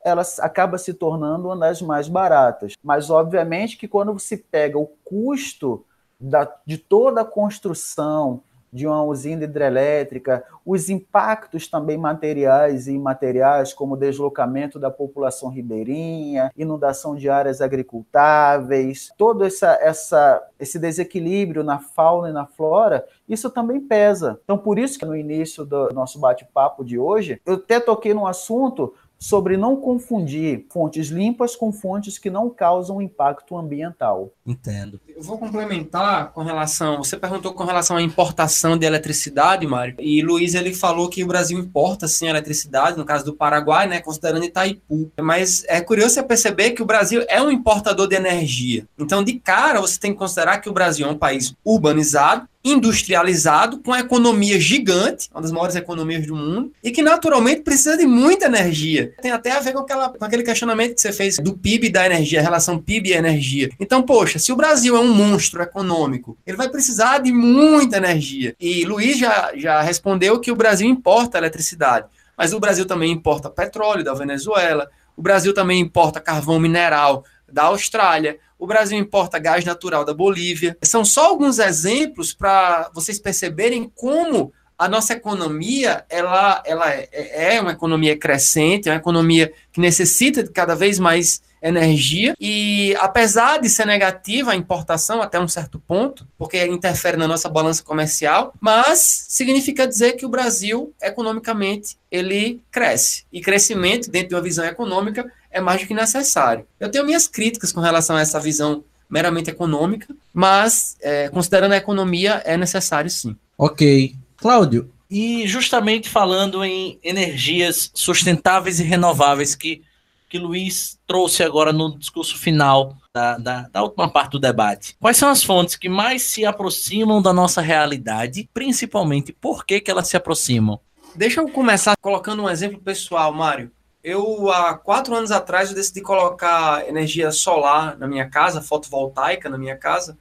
ela acaba se tornando uma das mais baratas. Mas, obviamente, que quando se pega o custo da, de toda a construção, de uma usina hidrelétrica, os impactos também materiais e imateriais, como deslocamento da população ribeirinha, inundação de áreas agricultáveis, todo essa, essa, esse desequilíbrio na fauna e na flora, isso também pesa. Então, por isso que no início do nosso bate-papo de hoje, eu até toquei num assunto sobre não confundir fontes limpas com fontes que não causam impacto ambiental.
Entendo.
Eu vou complementar com relação. Você perguntou com relação à importação de eletricidade, Mário, e Luiz ele falou que o Brasil importa sim eletricidade, no caso do Paraguai, né, considerando Itaipu. Mas é curioso você perceber que o Brasil é um importador de energia. Então, de cara, você tem que considerar que o Brasil é um país urbanizado, industrializado, com a economia gigante, uma das maiores economias do mundo, e que naturalmente precisa de muita energia. Tem até a ver com, aquela, com aquele questionamento que você fez do PIB e da energia, a relação PIB e energia. Então, poxa, se o Brasil é um monstro econômico, ele vai precisar de muita energia. E Luiz já, já respondeu que o Brasil importa eletricidade, mas o Brasil também importa petróleo da Venezuela, o Brasil também importa carvão mineral da Austrália, o Brasil importa gás natural da Bolívia. São só alguns exemplos para vocês perceberem como a nossa economia ela, ela é, é uma economia crescente, é uma economia que necessita de cada vez mais energia e apesar de ser negativa a importação até um certo ponto, porque interfere na nossa balança comercial, mas significa dizer que o Brasil economicamente ele cresce e crescimento dentro de uma visão econômica é mais do que necessário. Eu tenho minhas críticas com relação a essa visão meramente econômica, mas é, considerando a economia é necessário sim.
Ok, Cláudio. E justamente falando em energias sustentáveis e renováveis que que Luiz trouxe agora no discurso final da, da, da, última parte do debate. Quais são as fontes que mais se aproximam da nossa realidade, principalmente por que, que elas se aproximam?
Deixa eu começar colocando um exemplo pessoal, Mário. Eu, há quatro anos atrás, eu decidi colocar energia solar na minha casa, fotovoltaica na minha casa,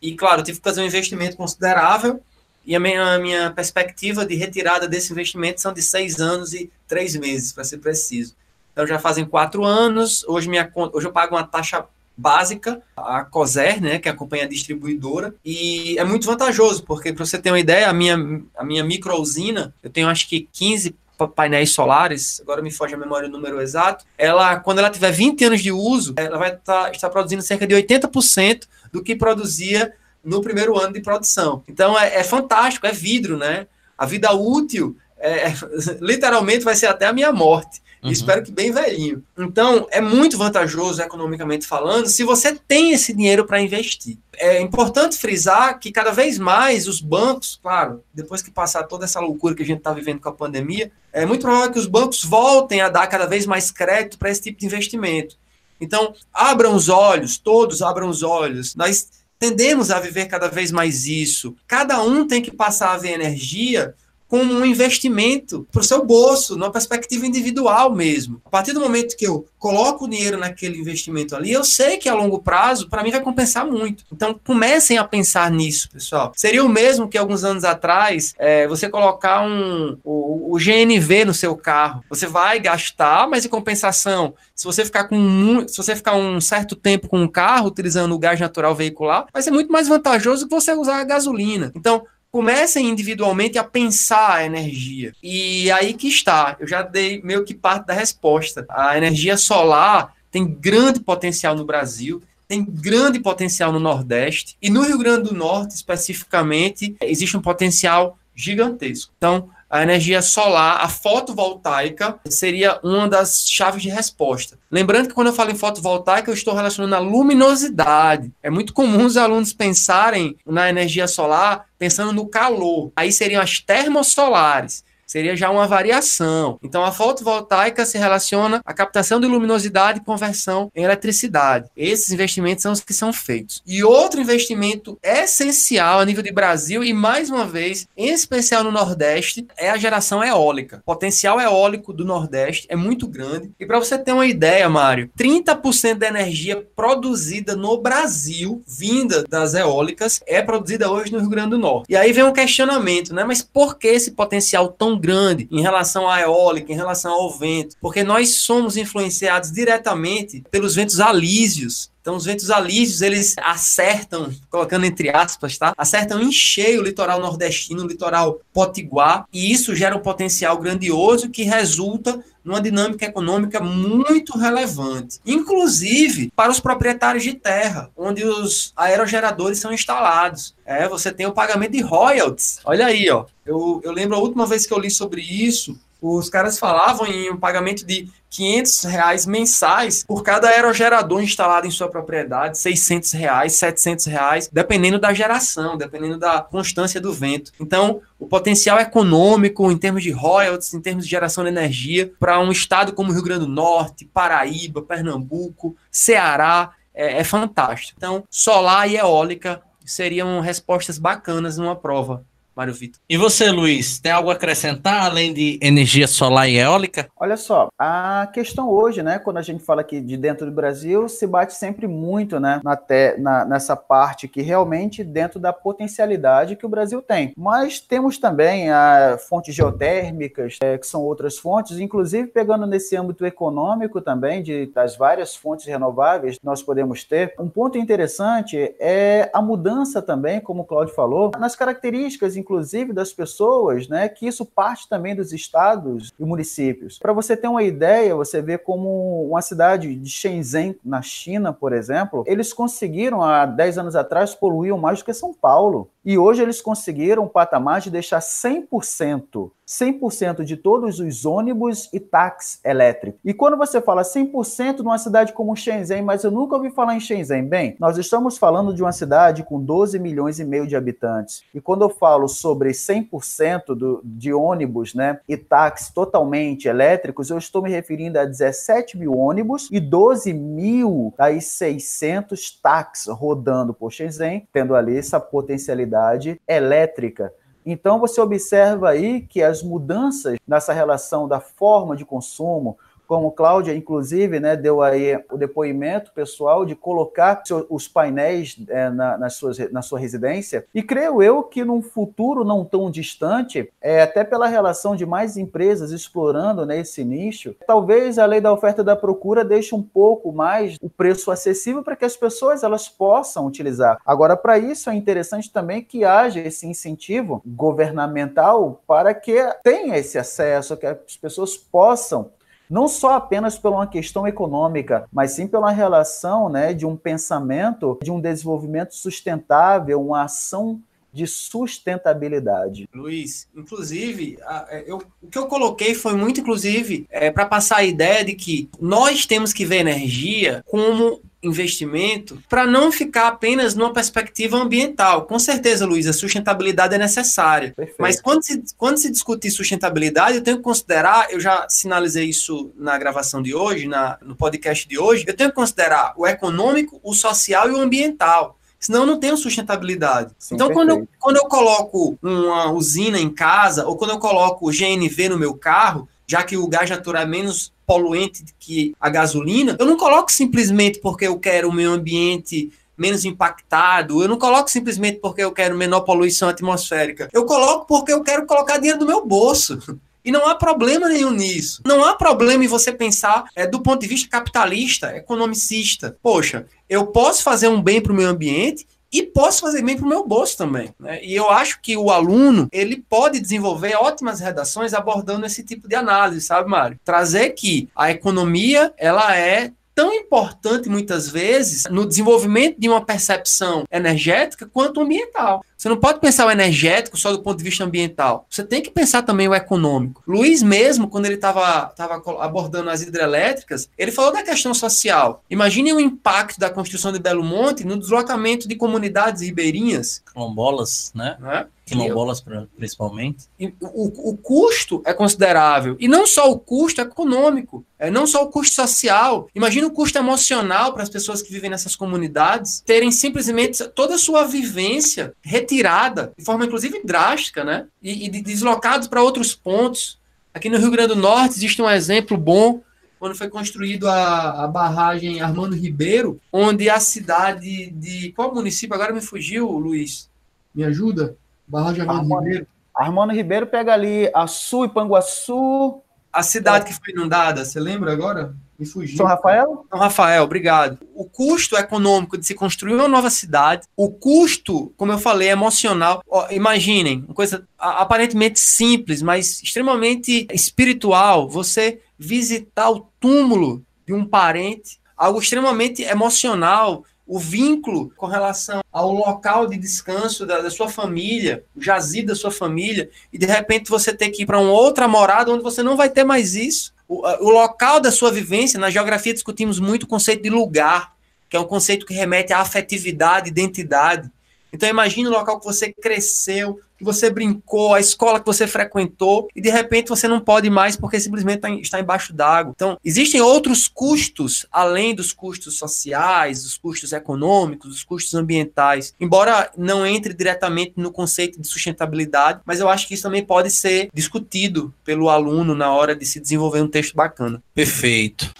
e, claro, eu tive que fazer um investimento considerável, e a minha, a minha perspectiva de retirada desse investimento são de seis anos e três meses, para ser preciso. Então já fazem quatro anos. Hoje, minha, hoje eu pago uma taxa básica, a COSER, né, que é a companhia distribuidora, e é muito vantajoso, porque para você ter uma ideia, a minha, a minha micro usina, eu tenho acho que 15 painéis solares, agora me foge a memória o número exato, ela, quando ela tiver 20 anos de uso, ela vai tá, estar produzindo cerca de 80% do que produzia no primeiro ano de produção. Então é, é fantástico, é vidro, né? A vida útil é, [LAUGHS] literalmente vai ser até a minha morte. Uhum. Espero que bem velhinho. Então, é muito vantajoso economicamente falando se você tem esse dinheiro para investir. É importante frisar que cada vez mais os bancos, claro, depois que passar toda essa loucura que a gente está vivendo com a pandemia, é muito provável que os bancos voltem a dar cada vez mais crédito para esse tipo de investimento. Então, abram os olhos, todos abram os olhos. Nós tendemos a viver cada vez mais isso. Cada um tem que passar a ver energia como um investimento para o seu bolso, numa perspectiva individual mesmo. A partir do momento que eu coloco o dinheiro naquele investimento ali, eu sei que a longo prazo, para mim, vai compensar muito. Então, comecem a pensar nisso, pessoal. Seria o mesmo que alguns anos atrás, é, você colocar um, o, o, GNV no seu carro. Você vai gastar, mas em compensação, se você ficar com se você ficar um certo tempo com um carro utilizando o gás natural veicular, vai ser muito mais vantajoso que você usar a gasolina. Então, comecem individualmente a pensar a energia. E aí que está, eu já dei meio que parte da resposta. A energia solar tem grande potencial no Brasil, tem grande potencial no Nordeste, e no Rio Grande do Norte, especificamente, existe um potencial gigantesco. Então, a energia solar, a fotovoltaica, seria uma das chaves de resposta. Lembrando que quando eu falo em fotovoltaica, eu estou relacionando a luminosidade. É muito comum os alunos pensarem na energia solar pensando no calor. Aí seriam as termosolares seria já uma variação. Então, a fotovoltaica se relaciona à captação de luminosidade e conversão em eletricidade. Esses investimentos são os que são feitos. E outro investimento essencial a nível de Brasil, e mais uma vez, em especial no Nordeste, é a geração eólica. O potencial eólico do Nordeste é muito grande. E para você ter uma ideia, Mário, 30% da energia produzida no Brasil, vinda das eólicas, é produzida hoje no Rio Grande do Norte. E aí vem um questionamento, né? Mas por que esse potencial tão grande em relação à eólica, em relação ao vento, porque nós somos influenciados diretamente pelos ventos alísios. Então, os ventos alísios, eles acertam, colocando entre aspas, tá? Acertam em cheio o litoral nordestino, o litoral potiguar, e isso gera um potencial grandioso que resulta numa dinâmica econômica muito relevante, inclusive para os proprietários de terra, onde os aerogeradores são instalados. É, você tem o pagamento de royalties. Olha aí, ó. Eu, eu lembro a última vez que eu li sobre isso, os caras falavam em um pagamento de 500 reais mensais por cada aerogerador instalado em sua propriedade, 600 reais, 700 reais, dependendo da geração, dependendo da constância do vento. Então, o potencial econômico em termos de royalties, em termos de geração de energia, para um estado como Rio Grande do Norte, Paraíba, Pernambuco, Ceará, é, é fantástico. Então, solar e eólica seriam respostas bacanas numa prova. Mário Vitor.
E você, Luiz, tem algo a acrescentar além de energia solar e eólica?
Olha só, a questão hoje, né, quando a gente fala aqui de dentro do Brasil, se bate sempre muito, né, na, te, na nessa parte que realmente dentro da potencialidade que o Brasil tem. Mas temos também a fontes geotérmicas, é, que são outras fontes, inclusive pegando nesse âmbito econômico também de das várias fontes renováveis que nós podemos ter. Um ponto interessante é a mudança também, como o Claudio falou, nas características inclusive, das pessoas, né, que isso parte também dos estados e municípios. Para você ter uma ideia, você vê como uma cidade de Shenzhen, na China, por exemplo, eles conseguiram, há 10 anos atrás, poluir mais do que São Paulo. E hoje eles conseguiram um patamar de deixar 100% 100% de todos os ônibus e táxis elétricos. E quando você fala 100% numa cidade como Shenzhen, mas eu nunca ouvi falar em Shenzhen, bem, nós estamos falando de uma cidade com 12 milhões e meio de habitantes. E quando eu falo sobre 100% do, de ônibus né, e táxis totalmente elétricos, eu estou me referindo a 17 mil ônibus e 12 mil das 600 táxis rodando por Shenzhen, tendo ali essa potencialidade elétrica. Então você observa aí que as mudanças nessa relação da forma de consumo, como Cláudia, inclusive, né, deu aí o depoimento pessoal de colocar os painéis é, na, nas suas, na sua residência. E creio eu que num futuro não tão distante, é, até pela relação de mais empresas explorando né, esse nicho, talvez a lei da oferta e da procura deixe um pouco mais o preço acessível para que as pessoas elas possam utilizar. Agora, para isso é interessante também que haja esse incentivo governamental para que tenha esse acesso, que as pessoas possam não só apenas por uma questão econômica, mas sim pela relação né, de um pensamento, de um desenvolvimento sustentável, uma ação de sustentabilidade.
Luiz, inclusive, é, eu, o que eu coloquei foi muito, inclusive, é, para passar a ideia de que nós temos que ver energia como investimento para não ficar apenas numa perspectiva ambiental. Com certeza, Luiz, a sustentabilidade é necessária. Perfeito. Mas quando se, quando se discute sustentabilidade, eu tenho que considerar, eu já sinalizei isso na gravação de hoje, na, no podcast de hoje, eu tenho que considerar o econômico, o social e o ambiental. Senão eu não tenho sustentabilidade. Sim, então, quando eu, quando eu coloco uma usina em casa, ou quando eu coloco GNV no meu carro, já que o gás natural é menos poluente que a gasolina, eu não coloco simplesmente porque eu quero o meio ambiente menos impactado, eu não coloco simplesmente porque eu quero menor poluição atmosférica. Eu coloco porque eu quero colocar dinheiro do meu bolso. [LAUGHS] E não há problema nenhum nisso. Não há problema em você pensar é, do ponto de vista capitalista, economicista. Poxa, eu posso fazer um bem para o meio ambiente e posso fazer bem para o meu bolso também. Né? E eu acho que o aluno ele pode desenvolver ótimas redações abordando esse tipo de análise, sabe, Mário? Trazer que a economia ela é tão importante muitas vezes no desenvolvimento de uma percepção energética quanto ambiental. Você não pode pensar o energético só do ponto de vista ambiental. Você tem que pensar também o econômico. Luiz mesmo, quando ele estava abordando as hidrelétricas, ele falou da questão social. Imagine o impacto da construção de Belo Monte no deslocamento de comunidades ribeirinhas.
Quilombolas, né? né? Quilombolas principalmente.
O, o custo é considerável. E não só o custo econômico, é não só o custo social. Imagina o custo emocional para as pessoas que vivem nessas comunidades terem simplesmente toda a sua vivência retirada, de forma inclusive drástica, né? E, e deslocados para outros pontos. Aqui no Rio Grande do Norte existe um exemplo bom quando foi construído a, a, barragem Armando Ribeiro, onde a cidade de. Qual município? Agora me fugiu, Luiz. Me ajuda?
Barragem Armando, Armando Ribeiro. Armando Ribeiro pega ali Açu e Panguaçu.
A cidade que foi inundada, você lembra agora? Me fugiu.
São Rafael?
São Rafael, obrigado. O custo econômico de se construir uma nova cidade, o custo, como eu falei, emocional. Ó, imaginem, uma coisa aparentemente simples, mas extremamente espiritual. Você visitar o túmulo de um parente, algo extremamente emocional, o vínculo com relação ao local de descanso da, da, sua família, o jazido da sua família, e de repente você ter que ir para uma outra morada onde você não vai ter mais isso. O, o local da sua vivência, na geografia discutimos muito o conceito de lugar, que é um conceito que remete à afetividade, identidade. Então imagine o local que você cresceu, que você brincou, a escola que você frequentou, e de repente você não pode mais porque simplesmente tá está embaixo d'água. Então, existem outros custos, além dos custos sociais, dos custos econômicos, dos custos ambientais, embora não entre diretamente no conceito de sustentabilidade, mas eu acho que isso também pode ser discutido pelo aluno na hora de se desenvolver um texto bacana.
Perfeito.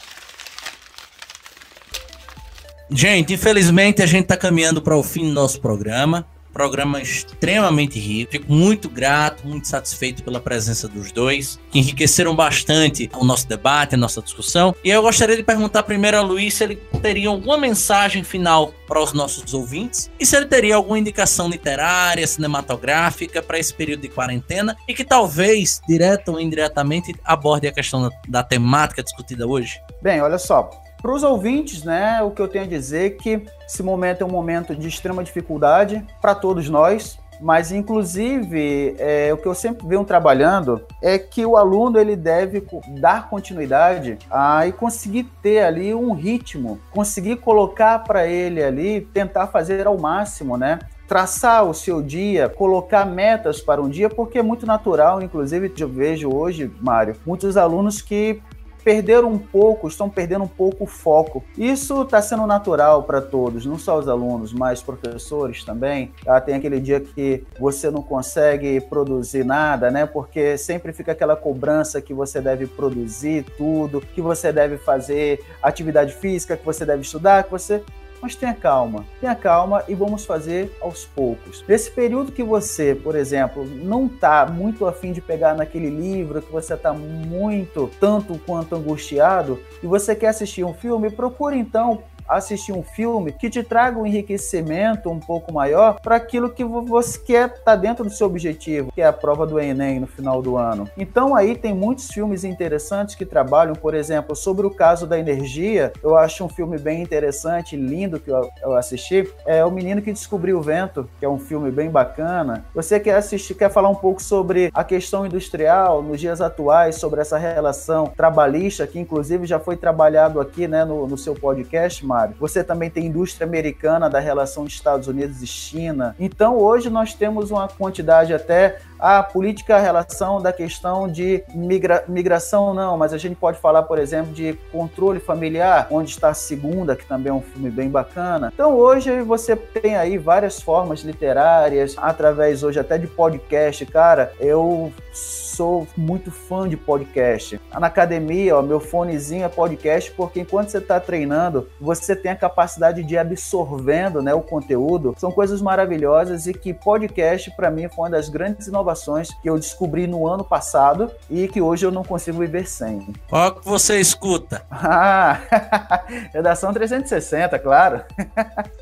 Gente, infelizmente a gente está caminhando para o fim do nosso programa. Programa extremamente rico. Fico muito grato, muito satisfeito pela presença dos dois, que enriqueceram bastante o nosso debate, a nossa discussão. E eu gostaria de perguntar primeiro a Luiz se ele teria alguma mensagem final para os nossos ouvintes e se ele teria alguma indicação literária, cinematográfica para esse período de quarentena e que talvez, direta ou indiretamente, aborde a questão da, da temática discutida hoje.
Bem, olha só. Para os ouvintes, né, o que eu tenho a dizer é que esse momento é um momento de extrema dificuldade para todos nós, mas inclusive é, o que eu sempre venho trabalhando é que o aluno ele deve dar continuidade a, e conseguir ter ali um ritmo, conseguir colocar para ele ali, tentar fazer ao máximo, né? traçar o seu dia, colocar metas para um dia, porque é muito natural, inclusive eu vejo hoje, Mário, muitos alunos que perderam um pouco, estão perdendo um pouco o foco. Isso está sendo natural para todos, não só os alunos, mas professores também. Ah, tem aquele dia que você não consegue produzir nada, né? Porque sempre fica aquela cobrança que você deve produzir tudo, que você deve fazer atividade física, que você deve estudar, que você mas tenha calma, tenha calma e vamos fazer aos poucos. Nesse período que você, por exemplo, não está muito afim de pegar naquele livro, que você está muito, tanto quanto angustiado, e você quer assistir um filme, procure então assistir um filme que te traga um enriquecimento um pouco maior para aquilo que você quer estar tá dentro do seu objetivo, que é a prova do Enem no final do ano. Então aí tem muitos filmes interessantes que trabalham, por exemplo, sobre o caso da energia. Eu acho um filme bem interessante, lindo que eu, assisti. É O Menino que Descobriu o Vento, que é um filme bem bacana. Você quer assistir, quer falar um pouco sobre a questão industrial nos dias atuais, sobre essa relação trabalhista, que inclusive já foi trabalhado aqui né, no, no seu podcast, Mar você também tem indústria americana da relação Estados Unidos e China. Então, hoje nós temos uma quantidade até a política relação da questão de migra migração não, mas a gente pode falar, por exemplo, de controle familiar, onde está a segunda, que também é um filme bem bacana. Então hoje você tem aí várias formas literárias, através hoje até de podcast, cara, eu sou muito fã de podcast. Na academia, ó, meu fonezinho é podcast, porque enquanto você está treinando, você tem a capacidade de ir absorvendo né, o conteúdo. São coisas maravilhosas e que podcast, para mim, foi uma das grandes inovações inovações que eu descobri no ano passado e que hoje eu não consigo viver sem.
Qual que você escuta?
Ah, [LAUGHS] Redação 360, claro.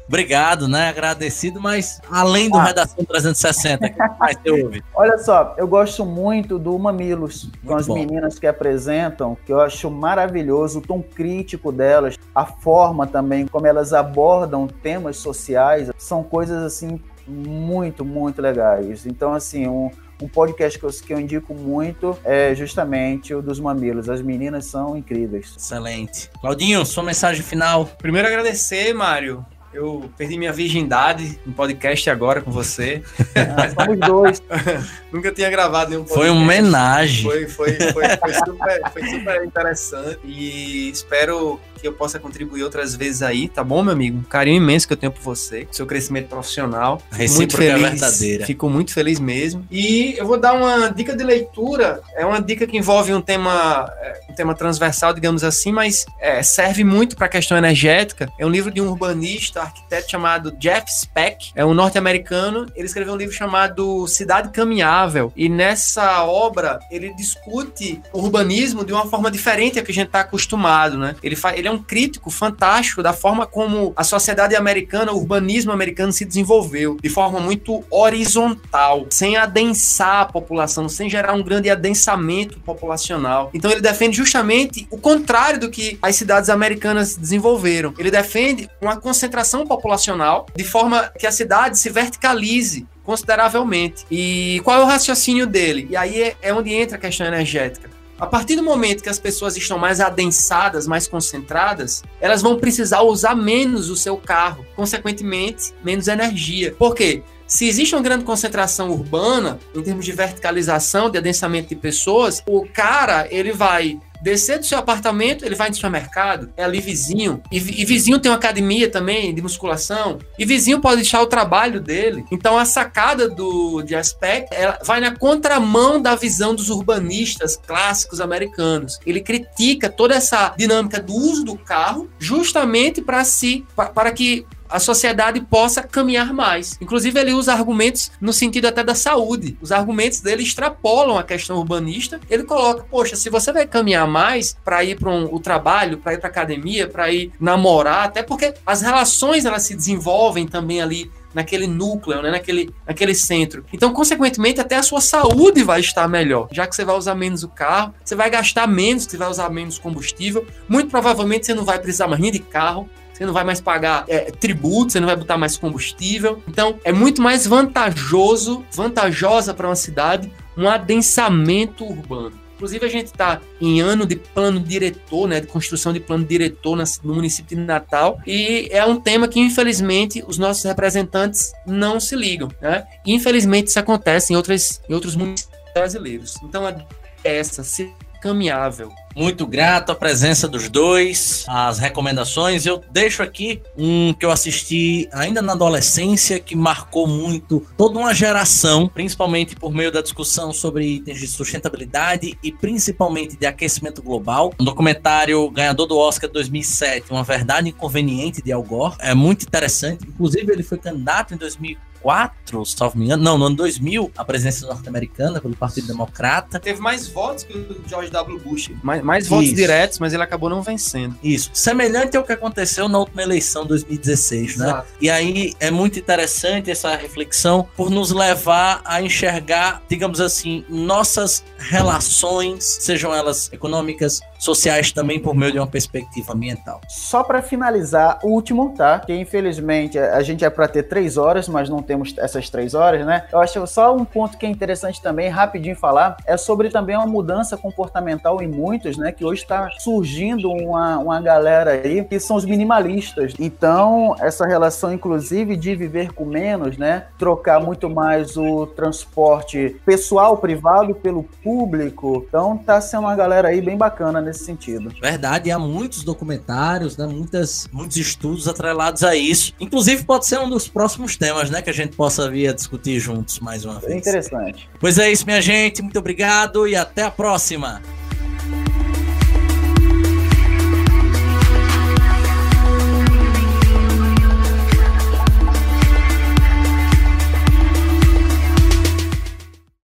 Obrigado, né? Agradecido, mas além do ah. Redação 360, que mais você ouve?
Olha só, eu gosto muito do Mamilos, muito com as bom. meninas que apresentam, que eu acho maravilhoso, o tom crítico delas, a forma também como elas abordam temas sociais, são coisas assim muito, muito legais. Então, assim, um, um podcast que eu, que eu indico muito é justamente o dos mamilos. As meninas são incríveis.
Excelente. Claudinho, sua mensagem final.
Primeiro agradecer, Mário, eu perdi minha virgindade no podcast agora com você.
Ah, somos dois. [LAUGHS]
Nunca tinha gravado nenhum
podcast. Foi uma homenagem.
Foi, foi, foi, foi, super, foi super interessante. E espero que eu possa contribuir outras vezes aí, tá bom, meu amigo? Um carinho imenso que eu tenho por você, seu crescimento profissional.
Muito feliz. verdadeira.
Fico muito feliz mesmo. E eu vou dar uma dica de leitura. É uma dica que envolve um tema, é, um tema transversal, digamos assim, mas é, serve muito para a questão energética. É um livro de um urbanista, arquiteto chamado Jeff Speck. É um norte-americano. Ele escreveu um livro chamado Cidade Caminhável. E nessa obra ele discute o urbanismo de uma forma diferente a que a gente está acostumado, né? Ele, ele é um crítico fantástico da forma como a sociedade americana, o urbanismo americano se desenvolveu de forma muito horizontal, sem adensar a população, sem gerar um grande adensamento populacional. Então ele defende justamente o contrário do que as cidades americanas desenvolveram. Ele defende uma concentração populacional de forma que a cidade se verticalize consideravelmente. E qual é o raciocínio dele? E aí é, é onde entra a questão energética A partir do momento que as pessoas estão mais adensadas, mais concentradas, elas vão precisar usar menos o seu carro, consequentemente, menos energia. Por quê? Se existe uma grande concentração urbana, em termos de verticalização, de adensamento de pessoas, o cara, ele vai descer do seu apartamento, ele vai no supermercado, é ali vizinho. E, e, vizinho tem uma academia também de musculação. E vizinho pode deixar o trabalho dele. Então a sacada do de aspecto ela vai na contramão da visão dos urbanistas clássicos americanos. Ele critica toda essa dinâmica do uso do carro justamente para si para que a sociedade possa caminhar mais. Inclusive, ele usa argumentos no sentido até da saúde. Os argumentos dele extrapolam a questão urbanista. Ele coloca, poxa, se você vai caminhar mais para ir para um, o trabalho, para ir para academia, para ir namorar, até porque as relações elas se desenvolvem também ali naquele núcleo, né? naquele, naquele centro. Então, consequentemente, até a sua saúde vai estar melhor, já que você vai usar menos o carro, você vai gastar menos, você vai usar menos combustível. Muito provavelmente você não vai precisar mais nem de carro, você não vai mais pagar é, tributo, você não vai botar mais combustível. Então, é muito mais vantajoso, vantajosa para uma cidade, um adensamento urbano. Inclusive, a gente está em ano de plano diretor, né, de construção de plano diretor no município de Natal, e é um tema que, infelizmente, os nossos representantes não se ligam. Né? Infelizmente, isso acontece em, outras, em outros municípios brasileiros. Então, é essa, se caminhável.
Muito grato à presença dos dois, as recomendações. Eu deixo aqui um que eu assisti ainda na adolescência, que marcou muito toda uma geração, principalmente por meio da discussão sobre itens de sustentabilidade e principalmente de aquecimento global. Um documentário ganhador do Oscar 2007, Uma Verdade Inconveniente de Al Gore. É muito interessante. Inclusive, ele foi candidato em 2004 2004, salvo me engano, não, no ano 2000, a presença norte-americana pelo Partido Democrata.
Teve mais votos que o George W. Bush. Mais, mais votos diretos, mas ele acabou não vencendo.
Isso. Semelhante ao que aconteceu na última eleição 2016, né? Exato. E aí é muito interessante essa reflexão por nos levar a enxergar, digamos assim, nossas relações, sejam elas econômicas, sociais também por meio de uma perspectiva ambiental.
Só para finalizar, o último, tá? Que infelizmente a gente é para ter três horas, mas não temos essas três horas, né? Eu acho só um ponto que é interessante também, rapidinho falar, é sobre também uma mudança comportamental em muitos, né? Que hoje está surgindo uma, uma galera aí que são os minimalistas. Então, essa relação, inclusive, de viver com menos, né? Trocar muito mais o transporte pessoal, privado, pelo público. Então, tá sendo uma galera aí bem bacana nesse sentido.
Verdade, há muitos documentários, né, muitas, muitos estudos atrelados a isso. Inclusive, pode ser um dos próximos temas, né, que a gente possa vir a discutir juntos mais uma vez.
É interessante.
Pois é isso, minha gente. Muito obrigado e até a próxima.